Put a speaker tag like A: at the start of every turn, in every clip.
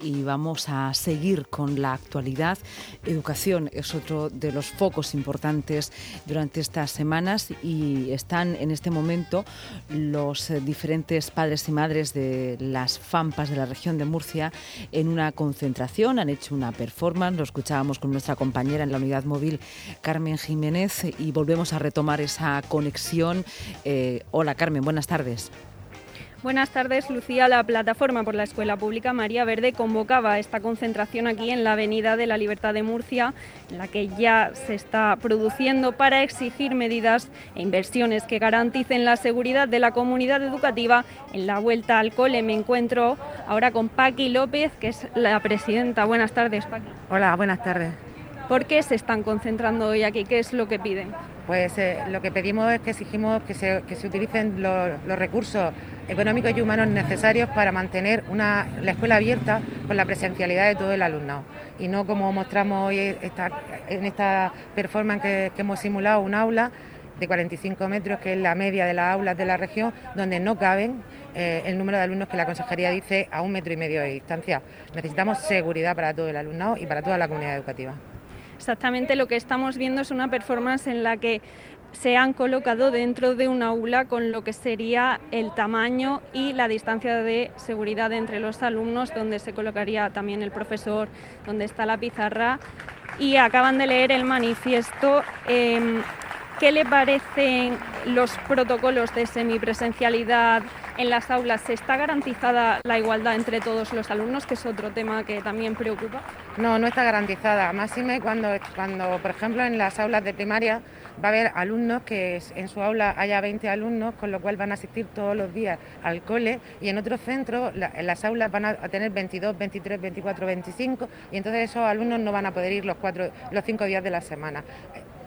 A: y vamos a seguir con la actualidad. Educación es otro de los focos importantes durante estas semanas y están en este momento los eh, diferentes padres y madres de las FAMPAS de la región de Murcia en una concentración. Han hecho una performance, lo escuchábamos con nuestra compañera en la unidad móvil Carmen Jiménez y volvemos a retomar esa conexión. Eh, hola Carmen, buenas tardes.
B: Buenas tardes, Lucía. La plataforma por la Escuela Pública María Verde convocaba esta concentración aquí en la Avenida de la Libertad de Murcia, en la que ya se está produciendo para exigir medidas e inversiones que garanticen la seguridad de la comunidad educativa en la vuelta al cole. Me encuentro ahora con Paqui López, que es la presidenta. Buenas tardes, Paqui.
C: Hola, buenas tardes.
B: ¿Por qué se están concentrando hoy aquí? ¿Qué es lo que piden?
C: Pues eh, lo que pedimos es que exigimos que se, utilicen los, recursos económicos y humanos necesarios para mantener una, la escuela abierta con la presencialidad de todo el alumnado y no como mostramos hoy en esta performance que, hemos simulado un aula de 45 metros, que es la media de las aulas de la región, donde no caben eh, el número de alumnos que la consejería dice a un metro y medio de distancia. Necesitamos seguridad para todo el alumnado y para toda la comunidad educativa.
B: Exactamente lo que estamos viendo es una performance en la que se han colocado dentro de un aula con lo que sería el tamaño y la distancia de seguridad entre los alumnos, donde se colocaría también el profesor, donde está la pizarra. Y acaban de leer el manifiesto. Em, ¿Qué le parecen los protocolos de semipresencialidad en las aulas? ¿Se está garantizada la igualdad entre todos los alumnos, que es otro tema que también preocupa?
C: No, no está garantizada. Máxime cuando, cuando, por ejemplo, en las aulas de primaria va a haber alumnos que en su aula haya 20 alumnos, con lo cual van a asistir todos los días al cole y en otros centros en las aulas van a, tener 22, 23, 24, 25 y entonces esos alumnos no van a poder ir los, cuatro, los cinco días de la semana.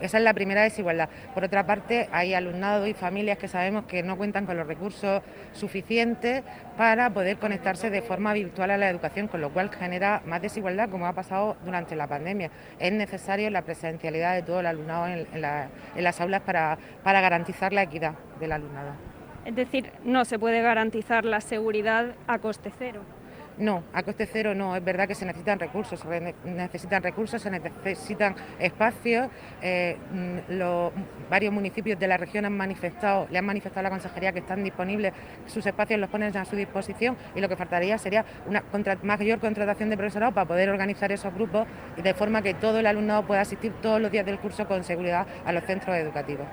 C: Esa es la primera desigualdad. Por otra parte, hay alumnado y familias que sabemos que no cuentan con los recursos suficientes para poder conectarse de forma virtual a la educación, con lo cual genera más desigualdad, como ha pasado durante la pandemia. Es necesario la presencialidad de todo el alumnado en, las aulas para, para garantizar la equidad del alumnado.
B: Es decir, no se puede garantizar la seguridad a coste cero.
C: No, a coste cero no, es verdad que se necesitan recursos, se necesitan recursos, se necesitan espacios. Eh, mm, varios municipios de la región han manifestado, le han manifestado a la consejería que están disponibles, sus espacios los ponen a su disposición y lo que faltaría sería una mayor contratación de profesorado para poder organizar esos grupos de forma que todo el alumnado pueda asistir todos los días del curso con seguridad a los centros educativos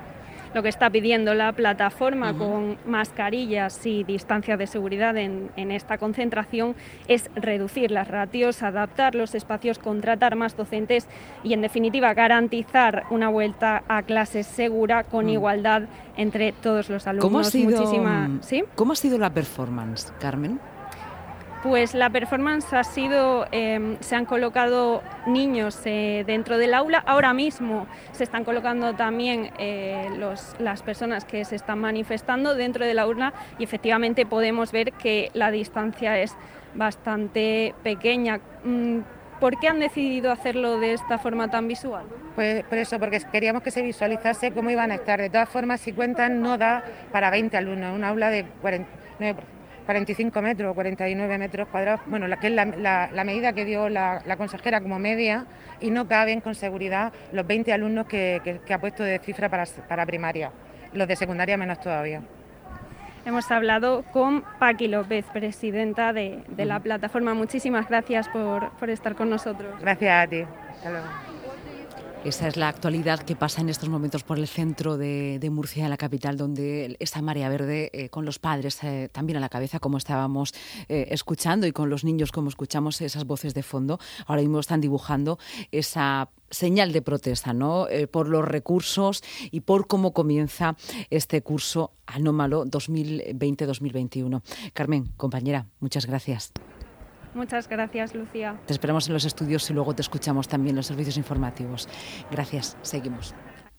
B: lo que está pidiendo la plataforma con mascarillas y distancia de seguridad en, esta concentración es reducir las ratios, adaptar los espacios, contratar más docentes y, en definitiva, garantizar una vuelta a clases segura con mm. igualdad entre todos los alumnos.
A: ¿Cómo ha sido, ¿Cómo ha sido la performance, Carmen?
B: Pues la performance ha sido, em, se han colocado niños eh, dentro del aula, ahora mismo se están colocando también eh, las personas que se están manifestando dentro de la urna y efectivamente podemos ver que la distancia es bastante pequeña. Mm, ¿Por qué han decidido hacerlo de esta forma tan visual?
C: Pues por eso, porque queríamos que se visualizase cómo iban a estar. De todas formas, si cuentan, no da para 20 alumnos, un aula de 49 45 metros, 49 metros cuadrados, bueno, la, que es la, medida que dio la, consejera como media y no caben con seguridad los 20 alumnos que, ha puesto de cifra para, primaria, los de secundaria menos todavía.
B: Hemos hablado con Paqui López, presidenta de, la plataforma. Muchísimas gracias por, por estar con nosotros.
C: Gracias a ti. Hasta luego.
A: Esa es la actualidad que pasa en estos momentos por el centro de, Murcia, en la capital, donde esta marea verde, eh, con los padres eh, también a la cabeza, como estábamos eh, escuchando, y con los niños, como escuchamos esas voces de fondo, ahora mismo están dibujando esa señal de protesta, ¿no? por los recursos y por cómo comienza este curso anómalo 2020-2021. Carmen, compañera, muchas gracias.
B: Muchas gracias, Lucía.
A: Te esperamos en los estudios y luego te escuchamos también en los servicios informativos. Gracias, seguimos.